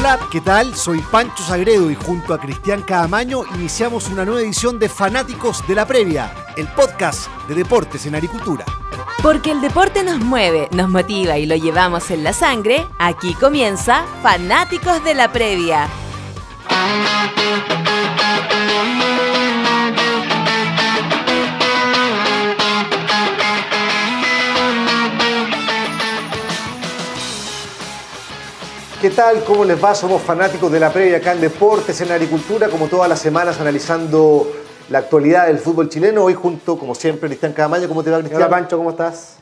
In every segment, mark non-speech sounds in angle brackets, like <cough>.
Hola, ¿qué tal? Soy Pancho Sagredo y junto a Cristian Cadamaño iniciamos una nueva edición de Fanáticos de la Previa, el podcast de deportes en agricultura. Porque el deporte nos mueve, nos motiva y lo llevamos en la sangre, aquí comienza Fanáticos de la Previa. ¿Qué tal? ¿Cómo les va? Somos fanáticos de la previa acá en Deportes, en Agricultura, como todas las semanas analizando la actualidad del fútbol chileno. Hoy junto, como siempre, Cristian Camaño. ¿Cómo te va, Cristian? Hola, Pancho, ¿cómo estás?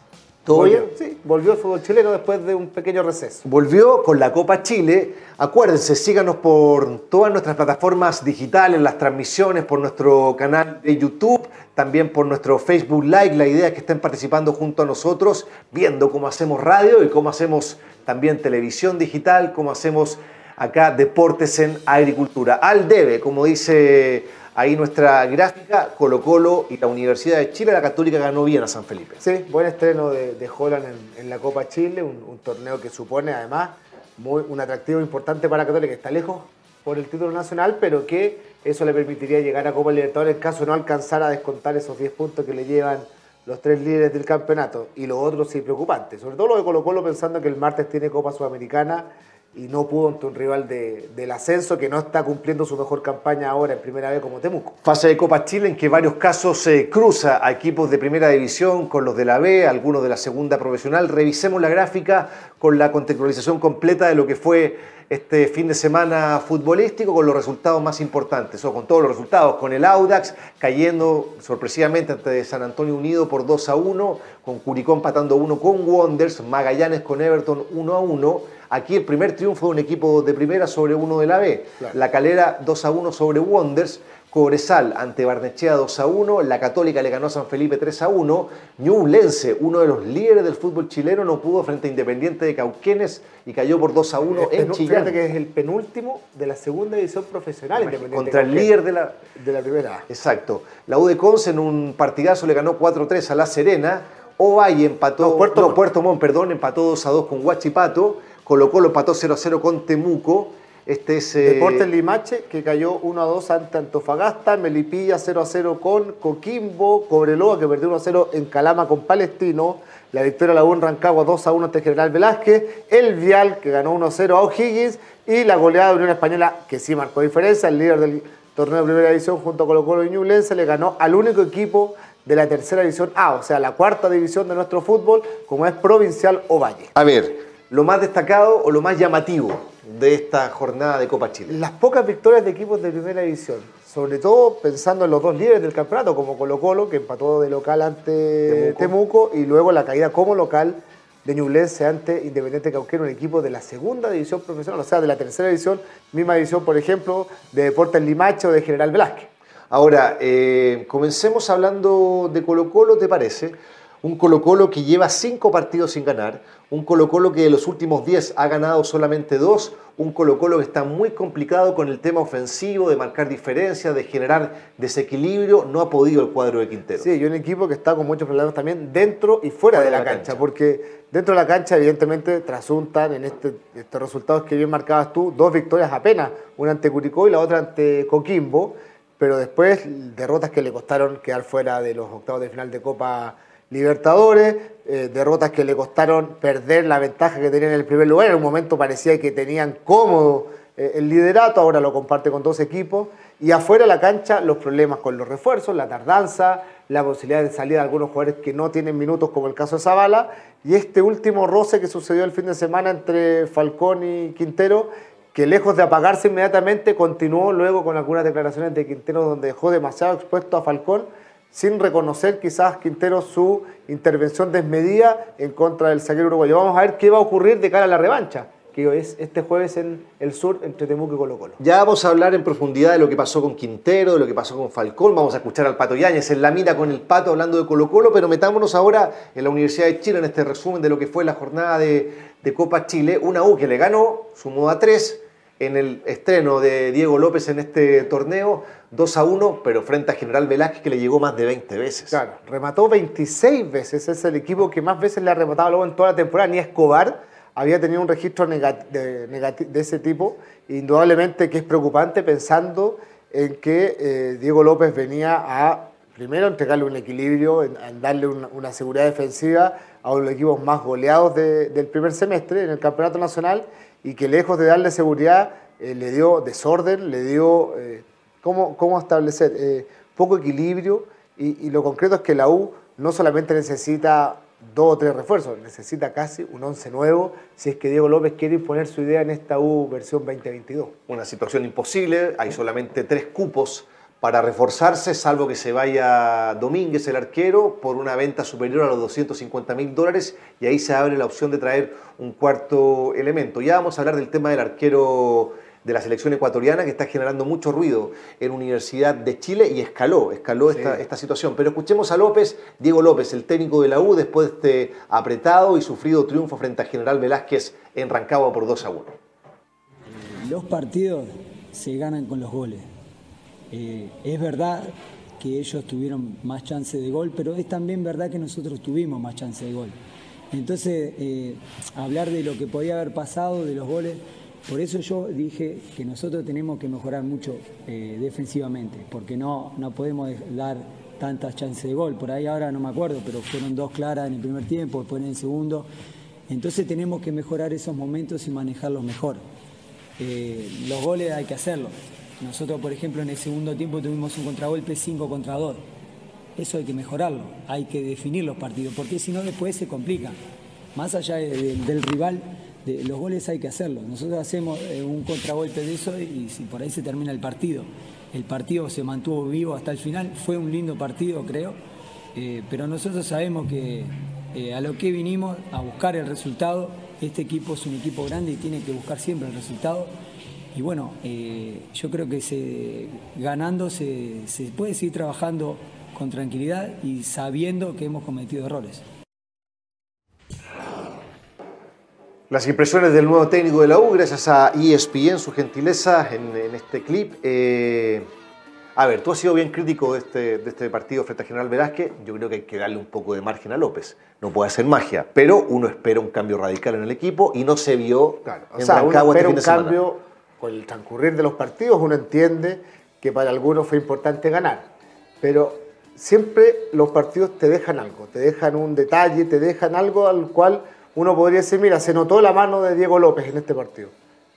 ¿Todo bien? Sí, volvió el fútbol chileno después de un pequeño receso. Volvió con la Copa Chile. Acuérdense, síganos por todas nuestras plataformas digitales, las transmisiones, por nuestro canal de YouTube, también por nuestro Facebook Live. La idea es que estén participando junto a nosotros, viendo cómo hacemos radio y cómo hacemos también televisión digital, cómo hacemos acá deportes en agricultura. Al debe, como dice ahí nuestra gráfica, Colo Colo y la Universidad de Chile, la Católica ganó bien a San Felipe. Sí, buen estreno de, de Holland en, la Copa Chile, un, torneo que supone además muy, un atractivo importante para Católica, está lejos por el título nacional, pero que eso le permitiría llegar a Copa Libertadores en caso no alcanzar a descontar esos 10 puntos que le llevan los tres líderes del campeonato. Y lo otro sí preocupante, sobre todo lo de Colo Colo pensando que el martes tiene Copa Sudamericana y no pudo ante un rival del ascenso que no está cumpliendo su mejor campaña ahora en primera vez como Temuco. Fase de Copa Chile en que varios casos se cruza a equipos de primera división con los de la B, algunos de la segunda profesional. Revisemos la gráfica con la contextualización completa de lo que fue este fin de semana futbolístico con los resultados más importantes, o con todos los resultados, con el Audax cayendo sorpresivamente ante San Antonio Unido por 2 a 1, con Curicó empatando 1 con Wonders, Magallanes con Everton 1 a 1 Aquí el primer triunfo de un equipo de primera sobre uno de la B. La Calera 2 a 1 sobre Wonders. Cobresal ante Barnechea 2 a 1, la Católica le ganó a San Felipe 3 a 1, Ñublense, uno de los líderes del fútbol chileno, no pudo frente a Independiente de Cauquenes y cayó por 2 a 1 en Chillán. Fíjate que es el penúltimo de la segunda división profesional Independiente Contra el líder de la, de la primera. Exacto. La U de Conce en un partidazo le ganó 4-3 a La Serena, Ovalle empató, no, Puerto, no, Puerto Montt, perdón, empató 2 a 2 con Huachipato, Colo Colo empató 0 a 0 con Temuco. Este es, eh... Deportes Limache, que cayó 1 a 2 ante Antofagasta, Melipilla 0 a 0 con Coquimbo, Cobreloa, que perdió 1 a 0 en Calama con Palestino, la victoria la en Rancagua 2 a 1 ante General Velázquez, el Vial, que ganó 1 a 0 a O'Higgins, y la goleada de Unión Española, que sí marcó diferencia, el líder del torneo de primera división junto a Colo Colo y Ñublense, le ganó al único equipo de la tercera división A, o sea, la cuarta división de nuestro fútbol, como es Provincial o Valle. A ver, lo más destacado o lo más llamativo de esta jornada de Copa Chile? Las pocas victorias de equipos de primera división, sobre todo pensando en los dos líderes del campeonato, como Colo Colo, que empató de local ante Temuco, y luego la caída como local de Ñublense ante Independiente Cauquero, un equipo de la segunda división profesional, o sea, de la tercera división, misma división, por ejemplo, de Deportes Limache o de General Velázquez. Ahora, eh, comencemos hablando de Colo Colo, ¿te parece? Un Colo Colo que lleva cinco partidos sin ganar, un Colo Colo que de los últimos 10 ha ganado solamente dos, un Colo Colo que está muy complicado con el tema ofensivo, de marcar diferencias, de generar desequilibrio, no ha podido el cuadro de Quintero. Sí, y un equipo que está con muchos problemas también dentro y fuera, de la, cancha, porque dentro de la cancha evidentemente trasuntan en este, estos resultados que bien marcabas tú, dos victorias apenas, una ante Curicó y la otra ante Coquimbo, pero después derrotas que le costaron quedar fuera de los octavos de final de Copa Libertadores, eh, derrotas que le costaron perder la ventaja que tenían en el primer lugar. En un momento parecía que tenían cómodo eh, el liderato, ahora lo comparte con dos equipos. Y afuera de la cancha, los problemas con los refuerzos, la tardanza, la posibilidad de salida de algunos jugadores que no tienen minutos, como el caso de Zavala. Y este último roce que sucedió el fin de semana entre Falcón y Quintero, que lejos de apagarse inmediatamente, continuó luego con algunas declaraciones de Quintero donde dejó demasiado expuesto a Falcón sin reconocer quizás Quintero su intervención desmedida en contra del zaguero uruguayo. Vamos a ver qué va a ocurrir de cara a la revancha, que es este jueves en el sur entre Temuco y Colo Colo. Ya vamos a hablar en profundidad de lo que pasó con Quintero, de lo que pasó con Falcón, vamos a escuchar al Pato Yáñez en la mira con el Pato hablando de Colo Colo, pero metámonos ahora en la Universidad de Chile en este resumen de lo que fue la jornada de, de Copa Chile. Una U que le ganó, sumó a tres en el estreno de Diego López en este torneo, 2 a 1, pero frente a General Velázquez que le llegó más de 20 veces. Claro, remató 26 veces, es el equipo que más veces le ha rematado luego en toda la temporada, ni Escobar había tenido un registro de, ese tipo, indudablemente que es preocupante pensando en que eh, Diego López venía a, primero, entregarle un equilibrio, en, darle una, seguridad defensiva a uno de los equipos más goleados del primer semestre en el Campeonato Nacional y que lejos de darle seguridad, eh, le dio desorden, le dio, eh, ¿cómo, ¿cómo, establecer? poco equilibrio y, y lo concreto es que la U no solamente necesita dos o tres refuerzos, necesita casi un once nuevo si es que Diego López quiere imponer su idea en esta U versión 2022. Una situación imposible, hay solamente tres cupos para reforzarse, salvo que se vaya Domínguez, el arquero, por una venta superior a los 250 mil dólares y ahí se abre la opción de traer un cuarto elemento. Ya vamos a hablar del tema del arquero de la selección ecuatoriana que está generando mucho ruido en Universidad de Chile y escaló, escaló esta, esta, situación. Pero escuchemos a López, Diego López, el técnico de la U, después de este apretado y sufrido triunfo frente a General Velázquez en Rancagua por 2 a 1. Los partidos se ganan con los goles. Eh, es verdad que ellos tuvieron más chance de gol, pero es también verdad que nosotros tuvimos más chance de gol. Entonces, eh, hablar de lo que podía haber pasado, de los goles, por eso yo dije que nosotros tenemos que mejorar mucho eh, defensivamente, porque no, no podemos dar tantas chances de gol. Por ahí ahora no me acuerdo, pero fueron dos claras en el primer tiempo, después en el segundo. Entonces tenemos que mejorar esos momentos y manejarlos mejor. Los goles hay que hacerlos. Nosotros, por ejemplo, en el segundo tiempo tuvimos un contragolpe 5 contra 2. Eso hay que mejorarlo, hay que definir los partidos, porque si no después se complica. Más allá del rival, los goles hay que hacerlos. Nosotros hacemos eh, un contragolpe de eso y por ahí se termina el partido. El partido se mantuvo vivo hasta el final, fue un lindo partido creo, eh, pero nosotros sabemos que eh, a lo que vinimos, a buscar el resultado, este equipo es un equipo grande y tiene que buscar siempre el resultado. Y bueno, yo creo que se, ganando se puede seguir trabajando con tranquilidad y sabiendo que hemos cometido errores. Las impresiones del nuevo técnico de la U, gracias a ESPN, su gentileza en, este clip. Eh, a ver, tú has sido bien crítico de este, de este partido frente a General Velázquez. Yo creo que hay que darle un poco de margen a López. No puede hacer magia, pero uno espera un cambio radical en el equipo y no se vio claro, o sea, uno este espera un cambio con el transcurrir de los partidos. Uno entiende que para algunos fue importante ganar, pero siempre los partidos te dejan algo, te dejan un detalle, te dejan algo al cual uno podría decir, mira, se notó la mano de Diego López en este partido.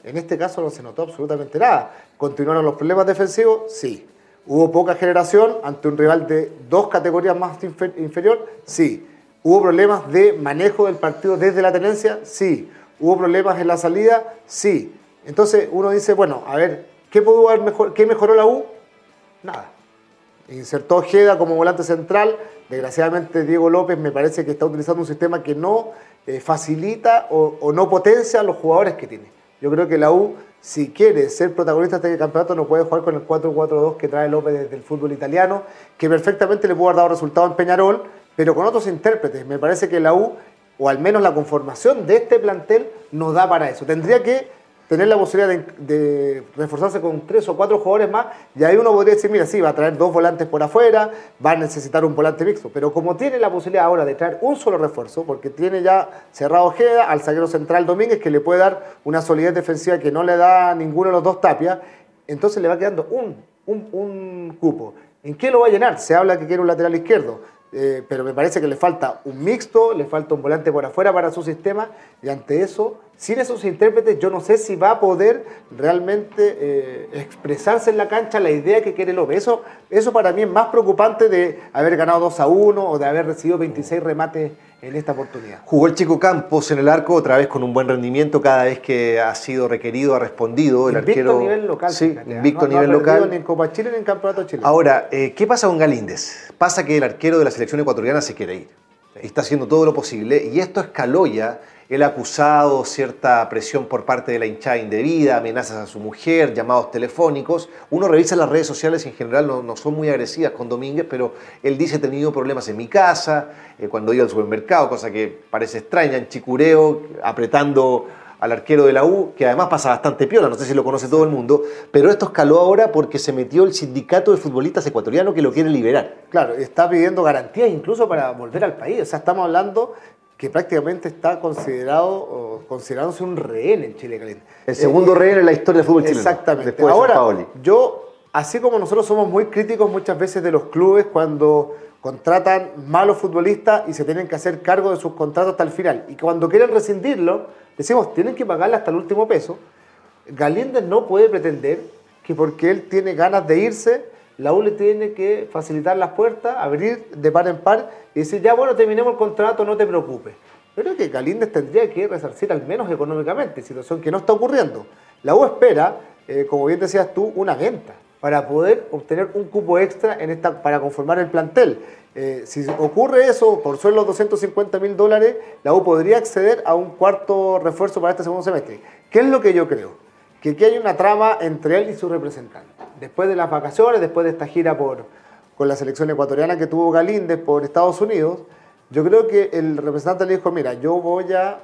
En este caso no se notó absolutamente nada. ¿Continuaron los problemas defensivos? Sí. ¿Hubo poca generación ante un rival de dos categorías más inferior? Sí. ¿Hubo problemas de manejo del partido desde la tenencia? Sí. ¿Hubo problemas en la salida? Sí. Entonces uno dice, bueno, a ver, ¿qué, pudo haber mejor, ¿qué mejoró la U? Nada. Insertó Ojeda como volante central. Desgraciadamente Diego López me parece que está utilizando un sistema que no eh, facilita o, no potencia a los jugadores que tiene. Yo creo que la U, si quiere ser protagonista de este campeonato, no puede jugar con el 4-4-2 que trae López desde el fútbol italiano, que perfectamente le pudo haber dado resultado en Peñarol, pero con otros intérpretes. Me parece que la U, o al menos la conformación de este plantel, no da para eso. Tendría que tener la posibilidad de, reforzarse con tres o cuatro jugadores más, y ahí uno podría decir, mira, sí, va a traer dos volantes por afuera, va a necesitar un volante mixto, pero como tiene la posibilidad ahora de traer un solo refuerzo, porque tiene ya cerrado Ojeda al zaguero central Domínguez, que le puede dar una solidez defensiva que no le da ninguno de los dos tapias, entonces le va quedando un, un, cupo. ¿En qué lo va a llenar? Se habla que quiere un lateral izquierdo. Eh, pero me parece que le falta un mixto, le falta un volante por afuera para su sistema, y ante eso, sin esos intérpretes, yo no sé si va a poder realmente eh, expresarse en la cancha la idea que quiere López. Eso, eso para mí es más preocupante de haber ganado 2 a 1 o de haber recibido 26 remates en esta oportunidad. Jugó el Chico Campos en el arco, otra vez con un buen rendimiento, cada vez que ha sido requerido, ha respondido. El invicto arquero, a nivel local. Sí, invicto a nivel local. Ni en Copa Chile ni en Campeonato Chile. Ahora, eh, ¿qué pasa con Galíndez? Pasa que el arquero de la selección ecuatoriana se quiere ir. Está haciendo todo lo posible y esto escaló ya él ha acusado cierta presión por parte de la hinchada indebida, amenazas a su mujer, llamados telefónicos. Uno revisa las redes sociales en general no, son muy agresivas con Domínguez, pero él dice he tenido problemas en mi casa, eh, cuando iba al supermercado, cosa que parece extraña, en Chicureo, apretando al arquero de la U, que además pasa bastante piola, no sé si lo conoce todo el mundo, pero esto escaló ahora porque se metió el sindicato de futbolistas ecuatorianos que lo quiere liberar. Claro, está pidiendo garantías incluso para volver al país, o sea, estamos hablando que prácticamente está considerado considerándose un rehén en Chile Caliente. El segundo rehén en la historia del fútbol chileno. Exactamente. Ahora, yo, así como nosotros somos muy críticos muchas veces de los clubes cuando contratan malos futbolistas y se tienen que hacer cargo de sus contratos hasta el final. Y cuando quieren rescindirlo, decimos, tienen que pagarle hasta el último peso. Galíndez no puede pretender que porque él tiene ganas de irse, la U le tiene que facilitar las puertas, abrir de par en par y decir, ya bueno, terminemos el contrato, no te preocupes. Pero que Galíndez tendría que resarcir al menos económicamente, situación que no está ocurriendo. La U espera, eh, como bien decías tú, una venta para poder obtener un cupo extra en esta, para conformar el plantel. Eh, si ocurre eso, por los 250 mil dólares, la U podría acceder a un cuarto refuerzo para este segundo semestre. ¿Qué es lo que yo creo? Que aquí hay una trama entre él y su representante. Después de las vacaciones, después de esta gira por, con la selección ecuatoriana que tuvo Galíndez por Estados Unidos, yo creo que el representante le dijo, mira, yo voy a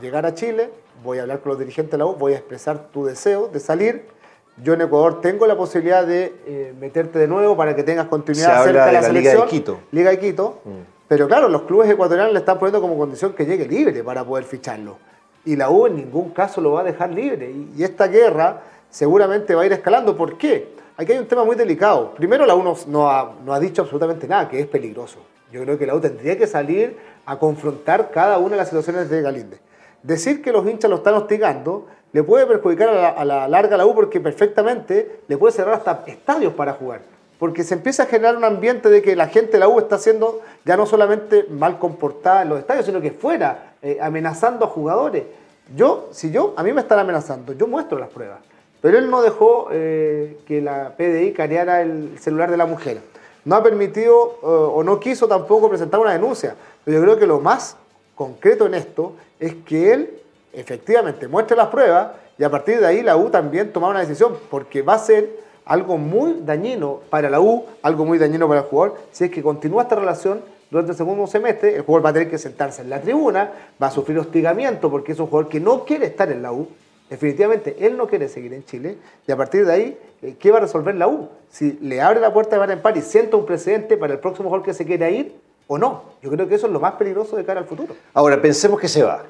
llegar a Chile, voy a hablar con los dirigentes de la U, voy a expresar tu deseo de salir, yo en Ecuador tengo la posibilidad de eh, meterte de nuevo para que tengas continuidad cerca de la, selección. Liga de Quito. Liga de Quito. Mm. Pero claro, los clubes ecuatorianos le están poniendo como condición que llegue libre para poder ficharlo. Y la U en ningún caso lo va a dejar libre. Y, esta guerra seguramente va a ir escalando. ¿Por qué? Aquí hay un tema muy delicado. Primero, la U no, ha, dicho absolutamente nada, que es peligroso. Yo creo que la U tendría que salir a confrontar cada una de las situaciones de Galinde. Decir que los hinchas lo están hostigando le puede perjudicar a la, larga la U porque perfectamente le puede cerrar hasta estadios para jugar. Porque se empieza a generar un ambiente de que la gente de la U está siendo ya no solamente mal comportada en los estadios, sino que fuera, eh, amenazando a jugadores. Yo, si yo, a mí me están amenazando, yo muestro las pruebas. Pero él no dejó eh, que la PDI careara el celular de la mujer. No ha permitido eh, o no quiso tampoco presentar una denuncia. Pero yo creo que lo más concreto en esto es que él efectivamente muestre las pruebas y a partir de ahí la U también toma una decisión, porque va a ser algo muy dañino para la U, algo muy dañino para el jugador, si es que continúa esta relación durante el segundo semestre, el jugador va a tener que sentarse en la tribuna, va a sufrir hostigamiento porque es un jugador que no quiere estar en la U, definitivamente él no quiere seguir en Chile, y a partir de ahí, eh, ¿qué va a resolver la U? Si le abre la puerta de Bar en Par y sienta un precedente para el próximo jugador que se quiera ir o no. Yo creo que eso es lo más peligroso de cara al futuro. Ahora, pensemos que se va.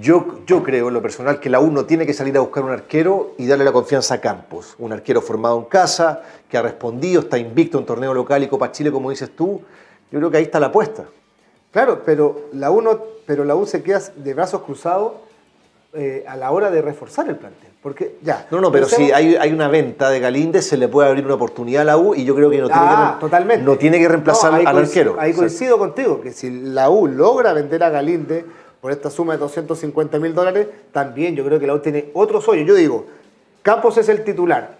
Yo, yo creo, en lo personal, que la U no tiene que salir a buscar un arquero y darle la confianza a Campos. Un arquero formado en casa, que ha respondido, está invicto en torneo local y Copa Chile, como dices tú. Yo creo que ahí está la apuesta. Claro, pero la U, pero la U se queda de brazos cruzados eh, a la hora de reforzar el plantel. Porque ya. No, no, pero si hay, hay, una venta de Galíndez, se le puede abrir una oportunidad a la U y yo creo que no tiene, ah, que, totalmente. No tiene que reemplazar al arquero. Ahí coincido contigo, que si la U logra vender a Galíndez por esta suma de 250 mil dólares, también yo creo que la U tiene otro hoyos. Yo digo, Campos es el titular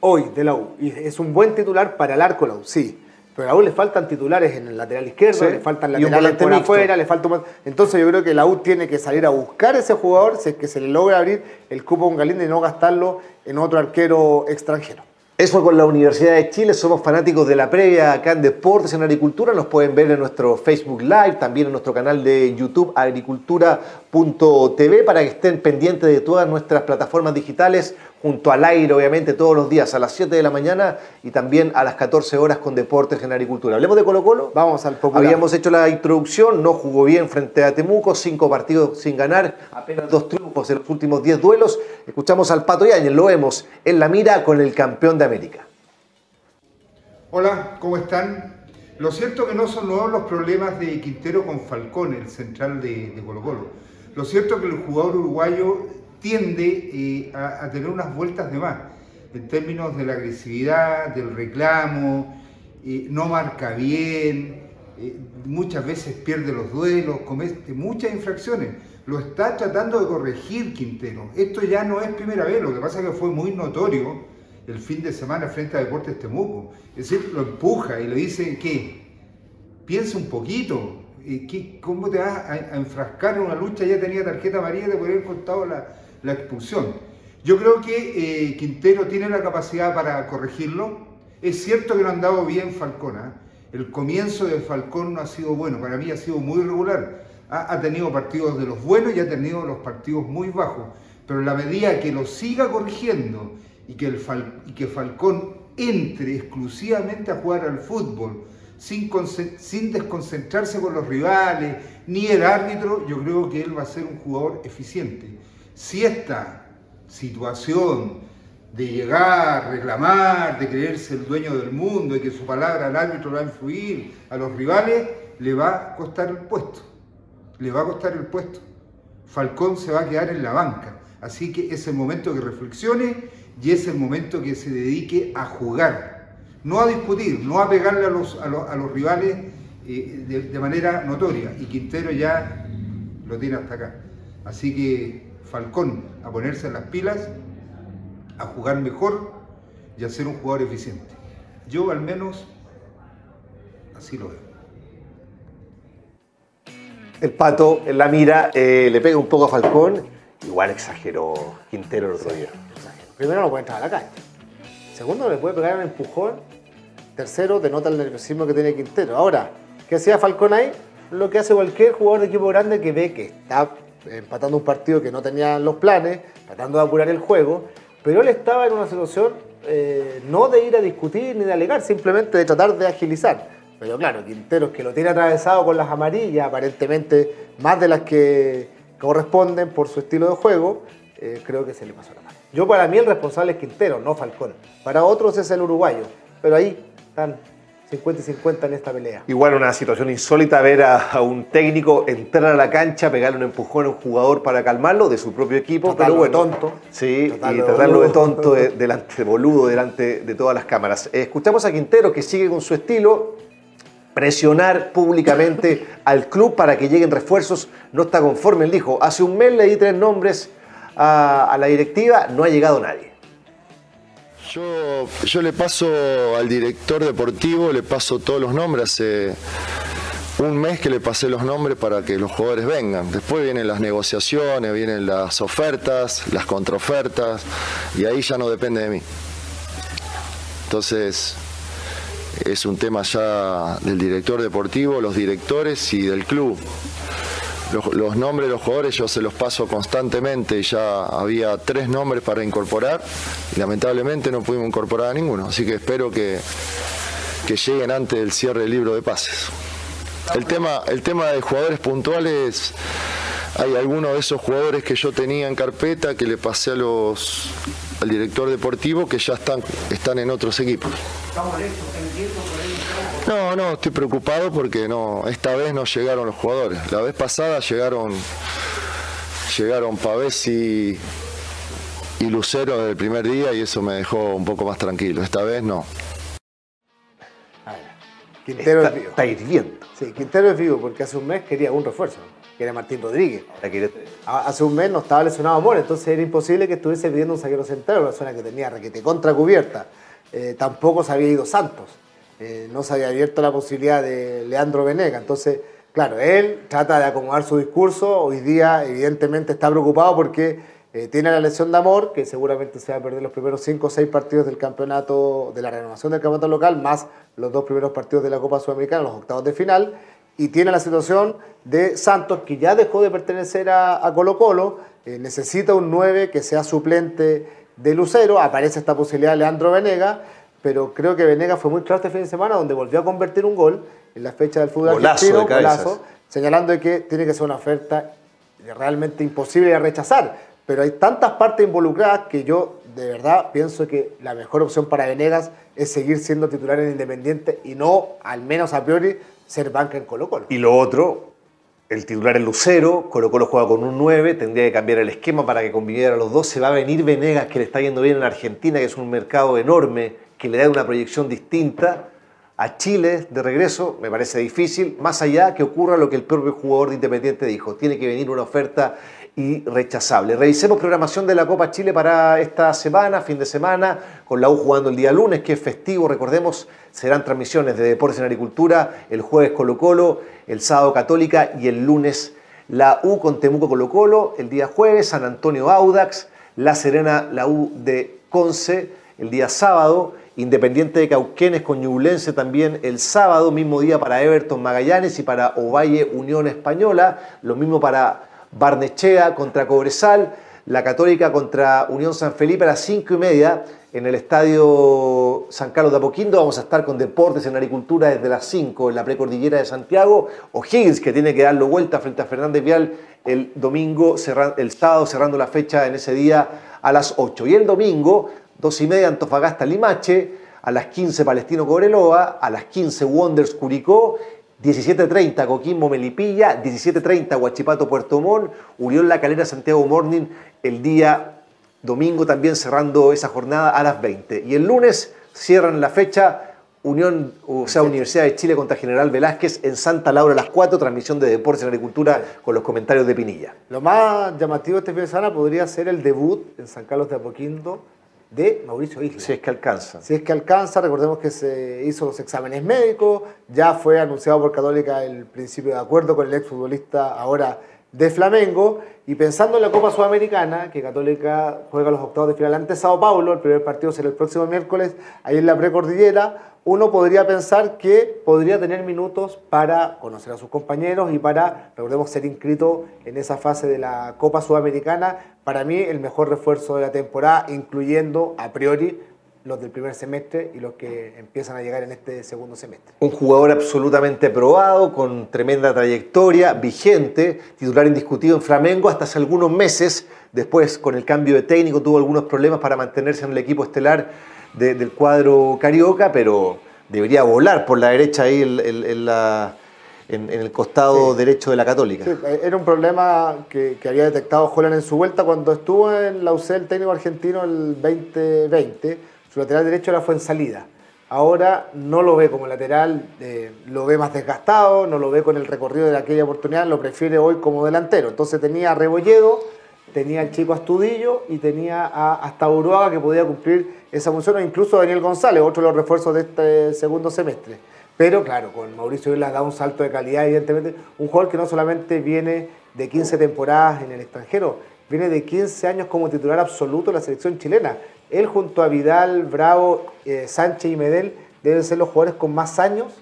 hoy de la U y es un buen titular para el arco de la U, sí. Pero a la U le faltan titulares en el lateral izquierdo, le faltan laterales por afuera, le falta Entonces yo creo que la U tiene que salir a buscar ese jugador si es que se le logra abrir el cupo a un y no gastarlo en otro arquero extranjero. Eso con la Universidad de Chile, somos fanáticos de la previa acá en Deportes en Agricultura, nos pueden ver en nuestro Facebook Live, también en nuestro canal de YouTube agricultura.tv para que estén pendientes de todas nuestras plataformas digitales junto al aire, obviamente, todos los días a las 7 de la mañana y también a las 14 horas con Deportes en Agricultura. Hablemos de Colo Colo. Vamos al popular. Habíamos hecho la introducción, no jugó bien frente a Temuco, cinco partidos sin ganar, apenas dos triunfos en los últimos 10 duelos. Escuchamos al Pato Yáñez, lo vemos en la mira con el campeón de América. Hola, ¿cómo están? Lo cierto que no son nuevos los problemas de Quintero con Falcón, el central de, de Colo Colo. Lo cierto es que el jugador uruguayo tiende eh, a, tener unas vueltas de más en términos de la agresividad, del reclamo, eh, no marca bien, eh, muchas veces pierde los duelos, comete muchas infracciones. Lo está tratando de corregir Quintero. Esto ya no es primera vez, lo que pasa es que fue muy notorio el fin de semana frente a Deportes Temuco. Es decir, lo empuja y le dice que piensa un poquito, ¿cómo te vas a, enfrascar en una lucha? Ya tenía tarjeta amarilla de poder haber contado la, la expulsión. Yo creo que eh, Quintero tiene la capacidad para corregirlo. Es cierto que no han dado bien Falcón. ¿ah? El comienzo de Falcón no ha sido bueno, para mí ha sido muy regular. Ha, tenido partidos de los buenos y ha tenido los partidos muy bajos. Pero en la medida que lo siga corrigiendo y que, el y que Falcón entre exclusivamente a jugar al fútbol, sin, desconcentrarse con los rivales, ni el árbitro, yo creo que él va a ser un jugador eficiente. Si esta situación de llegar, reclamar, de creerse el dueño del mundo y que su palabra al árbitro va a influir a los rivales, le va a costar el puesto. Le va a costar el puesto. Falcón se va a quedar en la banca. Así que es el momento que reflexione y es el momento que se dedique a jugar. No a discutir, no a pegarle a los, a los, rivales eh, de, de manera notoria. Y Quintero ya lo tiene hasta acá. Así que Falcón a ponerse en las pilas a jugar mejor y a ser un jugador eficiente. Yo al menos así lo veo. El pato en la mira eh, le pega un poco a Falcón, igual exageró Quintero el otro día. Primero no puede entrar a la calle. Segundo, le puede pegar un empujón. Tercero, denota el nerviosismo que tiene Quintero. Ahora, ¿qué hacía Falcón ahí? Lo que hace cualquier jugador de equipo grande que ve que está empatando un partido que no tenía los planes, tratando de apurar el juego, pero él estaba en una situación eh, no de ir a discutir ni de alegar, simplemente de tratar de agilizar. Pero claro, Quinteros que lo tiene atravesado con las amarillas, aparentemente más de las que corresponden por su estilo de juego, eh, creo que se le pasó la mano. Yo para mí el responsable es Quintero, no Falcón. Para otros es el uruguayo, pero ahí están 50 y 50 en esta pelea. Igual una situación insólita ver a, un técnico entrar a la cancha, pegarle un empujón a un jugador para calmarlo de su propio equipo, pero bueno. tonto. Sí, y tratarlo de tonto delante de boludo, delante de todas las cámaras. Eh, escuchamos a Quintero que sigue con su estilo, presionar públicamente <laughs> al club para que lleguen refuerzos. No está conforme, él dijo, hace un mes le di tres nombres a la directiva, no ha llegado nadie. Yo, yo le paso al director deportivo, le paso todos los nombres. Hace un mes que le pasé los nombres para que los jugadores vengan. Después vienen las negociaciones, vienen las ofertas, las contraofertas, y ahí ya no depende de mí. Entonces, es un tema ya del director deportivo, los directores y del club los, nombres de los jugadores yo se los paso constantemente, ya había tres nombres para incorporar y lamentablemente no pudimos incorporar a ninguno, así que espero que, que lleguen antes del cierre del libro de pases. El tema, el tema de jugadores puntuales, hay algunos de esos jugadores que yo tenía en carpeta que le pasé a los, al director deportivo que ya están, están en otros equipos. No, no, estoy preocupado porque no, esta vez no llegaron los jugadores. La vez pasada llegaron, llegaron Pavés y, y Lucero desde el primer día y eso me dejó un poco más tranquilo. Esta vez no. Quintero está, es vivo. Está hirviendo. Sí, Quintero es vivo porque hace un mes quería un refuerzo, que era Martín Rodríguez. Hace un mes no estaba lesionado Amor, entonces era imposible que estuviese pidiendo un saquero central, una zona que tenía requete contra cubierta. Eh, tampoco se había ido Santos. Eh, no se había abierto la posibilidad de Leandro Venega. Entonces, claro, él trata de acomodar su discurso. Hoy día, evidentemente, está preocupado porque eh, tiene la lesión de amor, que seguramente se va a perder los primeros 5 o 6 partidos del campeonato, de la renovación del campeonato local, más los dos primeros partidos de la Copa Sudamericana, los octavos de final. Y tiene la situación de Santos, que ya dejó de pertenecer a, Colo Colo, eh, necesita un 9 que sea suplente de Lucero, aparece esta posibilidad de Leandro Venega pero creo que Venegas fue muy claro este fin de semana, donde volvió a convertir un gol en la fecha del fútbol argentino, golazo, señalando que tiene que ser una oferta realmente imposible de rechazar. Pero hay tantas partes involucradas que yo de verdad pienso que la mejor opción para Venegas es seguir siendo titular en Independiente y no, al menos a priori, ser banca en Colo Colo. Y lo otro, el titular es Lucero, Colo Colo juega con un 9, tendría que cambiar el esquema para que conviviera los dos. Se va a venir Venegas, que le está yendo bien en Argentina, que es un mercado enorme que le da una proyección distinta a Chile de regreso, me parece difícil, más allá que ocurra lo que el propio jugador de Independiente dijo, tiene que venir una oferta irrechazable. Revisemos programación de la Copa Chile para esta semana, fin de semana, con la U jugando el día lunes, que es festivo, recordemos, serán transmisiones de Deportes en Agricultura, el jueves Colo Colo, el sábado Católica y el lunes la U con Temuco Colo Colo, el día jueves San Antonio Audax, La Serena, la U de Conce, el día sábado Independiente de Cauquenes con Ñublense también el sábado, mismo día para Everton Magallanes y para Ovalle Unión Española, lo mismo para Barnechea contra Cobresal, la Católica contra Unión San Felipe a las 5 y media en el estadio San Carlos de Apoquindo. Vamos a estar con Deportes en Agricultura desde las 5 en la precordillera de Santiago. O'Higgins, que tiene que darlo vuelta frente a Fernández Vial el domingo, el sábado, cerrando la fecha en ese día a las 8. Y el domingo, 2 y media, Antofagasta Limache. A las 15 Palestino Cobreloa, a las 15 Wonders Curicó 17.30 Coquimbo Melipilla, 17.30 Huachipato Puerto Montt, Unión La Calera Santiago Morning el día domingo también cerrando esa jornada a las 20. Y el lunes cierran la fecha Unión, o sea, Universidad de Chile contra General Velázquez en Santa Laura a las 4, transmisión de Deportes en Agricultura con los comentarios de Pinilla. Lo más llamativo este fin de semana podría ser el debut en San Carlos de Apoquindo de Mauricio Isla. Si es que alcanza. Si es que alcanza, recordemos que se hizo los exámenes médicos, ya fue anunciado por Católica el principio de acuerdo con el exfutbolista ahora de Flamengo, y pensando en la Copa Sudamericana, que Católica juega los octavos de final ante Sao Paulo, el primer partido será el próximo miércoles, ahí en la precordillera, uno podría pensar que podría tener minutos para conocer a sus compañeros y para, recordemos, ser inscrito en esa fase de la Copa Sudamericana. Para mí, el mejor refuerzo de la temporada, incluyendo a priori los del primer semestre y los que empiezan a llegar en este segundo semestre. Un jugador absolutamente probado, con tremenda trayectoria, vigente, titular indiscutido en Flamengo hasta hace algunos meses. Después, con el cambio de técnico, tuvo algunos problemas para mantenerse en el equipo estelar del cuadro carioca, pero debería volar por la derecha ahí en, el costado derecho de la Católica. era un problema que, había detectado Holland en su vuelta cuando estuvo en la UCE, el técnico argentino, el 2020. Su lateral derecho era fue en salida. Ahora no lo ve como lateral, eh, lo ve más desgastado, no lo ve con el recorrido de aquella oportunidad, lo prefiere hoy como delantero. Entonces tenía a Rebolledo, tenía al chico Astudillo y tenía a, hasta Uruaga que podía cumplir esa función, o incluso Daniel González, otro de los refuerzos de este segundo semestre. Pero claro, con Mauricio Islas da un salto de calidad, evidentemente, un jugador que no solamente viene de 15 temporadas en el extranjero, viene de 15 años como titular absoluto de la selección chilena. Él junto a Vidal, Bravo, eh, Sánchez y Medel deben ser los jugadores con más años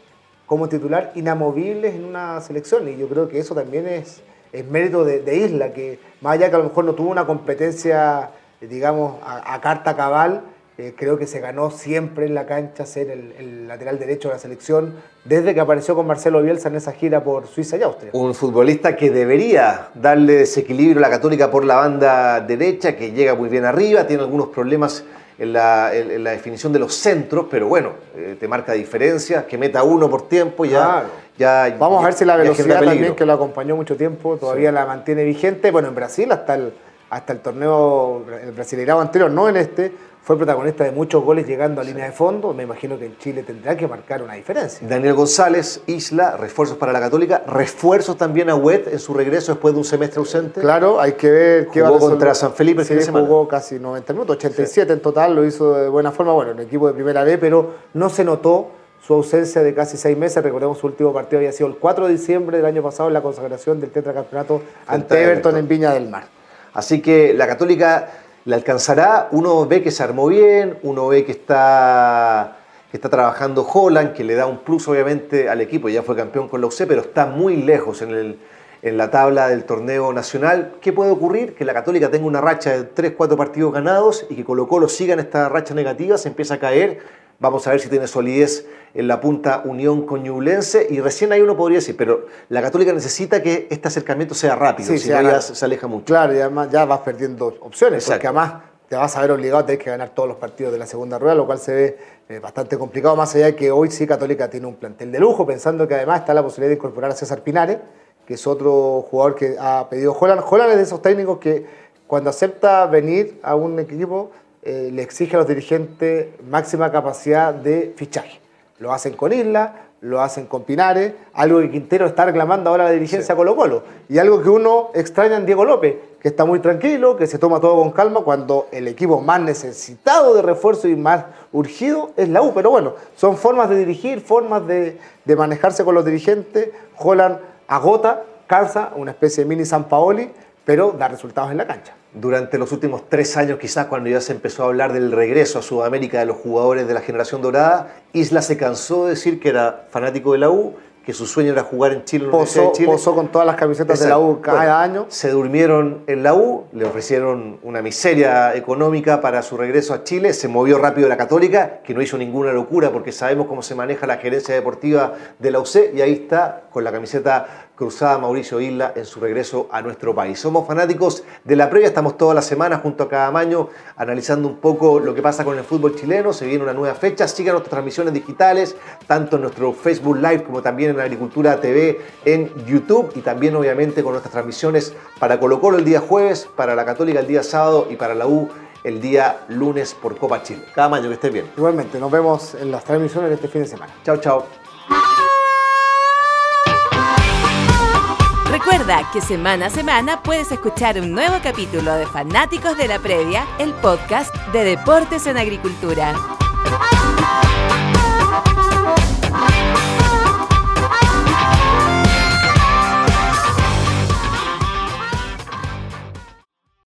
como titular inamovibles en una selección. Y yo creo que eso también es, es mérito de, Isla, que más allá que a lo mejor no tuvo una competencia, digamos, a carta cabal, eh, creo que se ganó siempre en la cancha ser el, lateral derecho de la selección desde que apareció con Marcelo Bielsa en esa gira por Suiza y Austria. Un futbolista que debería darle desequilibrio a la Católica por la banda derecha, que llega muy bien arriba, tiene algunos problemas en la, definición de los centros, pero bueno, eh, te marca diferencia, que meta uno por tiempo ya. ya Vamos a ver si la velocidad también, que lo acompañó mucho tiempo, todavía la mantiene vigente. Bueno, en Brasil hasta el, hasta el torneo, el Brasileirado anterior, no en este, fue protagonista de muchos goles llegando a línea de fondo. Me imagino que en Chile tendrá que marcar una diferencia. Daniel González, Isla, refuerzos para la Católica, refuerzos también a Wet en su regreso después de un semestre ausente. Claro, hay que ver qué va a contra San Felipe. Sí, jugó casi 90 minutos, 87 en total, lo hizo de buena forma. Bueno, en el equipo de primera B, pero no se notó su ausencia de casi seis meses. Recordemos su último partido había sido el 4 de diciembre del año pasado en la consagración del tetracampeonato ante Everton en Viña del Mar. Así que la Católica ¿Le alcanzará? Uno ve que se armó bien, uno ve que está, que está trabajando Holland, que le da un plus obviamente al equipo, ya fue campeón con la UC, pero está muy lejos en, el, en la tabla del torneo nacional. ¿Qué puede ocurrir? Que la Católica tenga una racha de 3, 4 partidos ganados y que Colo Colo siga en esta racha negativa, se empieza a caer Vamos a ver si tiene solidez en la punta Unión Coñublense. Y recién ahí uno podría decir, pero la Católica necesita que este acercamiento sea rápido, si no ya se aleja mucho. Claro, y además ya vas perdiendo opciones, porque además te vas a ver obligado a tener que ganar todos los partidos de la segunda rueda, lo cual se ve eh, bastante complicado, más allá de que hoy sí Católica tiene un plantel de lujo, pensando que además está la posibilidad de incorporar a César Pinares, que es otro jugador que ha pedido Holland. Holland es de esos técnicos que cuando acepta venir a un equipo eh, le exige a los dirigentes máxima capacidad de fichaje. Lo hacen con Isla, lo hacen con Pinares, algo que Quintero está reclamando ahora a la dirigencia Colo Colo. Y algo que uno extraña en Diego López, que está muy tranquilo, que se toma todo con calma cuando el equipo más necesitado de refuerzo y más urgido es la U. Pero bueno, son formas de dirigir, formas de, de manejarse con los dirigentes. Holland agota, calza, una especie de mini San Paoli, pero da resultados en la cancha durante los últimos tres años quizás cuando ya se empezó a hablar del regreso a Sudamérica de los jugadores de la generación dorada, Isla se cansó de decir que era fanático de la U, que su sueño era jugar en Chile, en Universidad de Chile. Posó con todas las camisetas de la U cada año. Se durmieron en la U, le ofrecieron una miseria económica para su regreso a Chile, se movió rápido la Católica, que no hizo ninguna locura porque sabemos cómo se maneja la gerencia deportiva de la UC y ahí está con la camiseta cruzada Mauricio Isla en su regreso a nuestro país. Somos fanáticos de la previa, estamos toda la semana junto a cada año analizando un poco lo que pasa con el fútbol chileno, se viene una nueva fecha, sigan nuestras transmisiones digitales, tanto en nuestro Facebook Live como también en Agricultura TV en YouTube y también obviamente con nuestras transmisiones para Colo Colo el día jueves, para la Católica el día sábado y para la U el día lunes por Copa Chile. Cada año que estés bien. Igualmente, nos vemos en las transmisiones de este fin de semana. Chao, chao. Recuerda que semana a semana puedes escuchar un nuevo capítulo de Fanáticos de la Previa, el podcast de Deportes en Agricultura.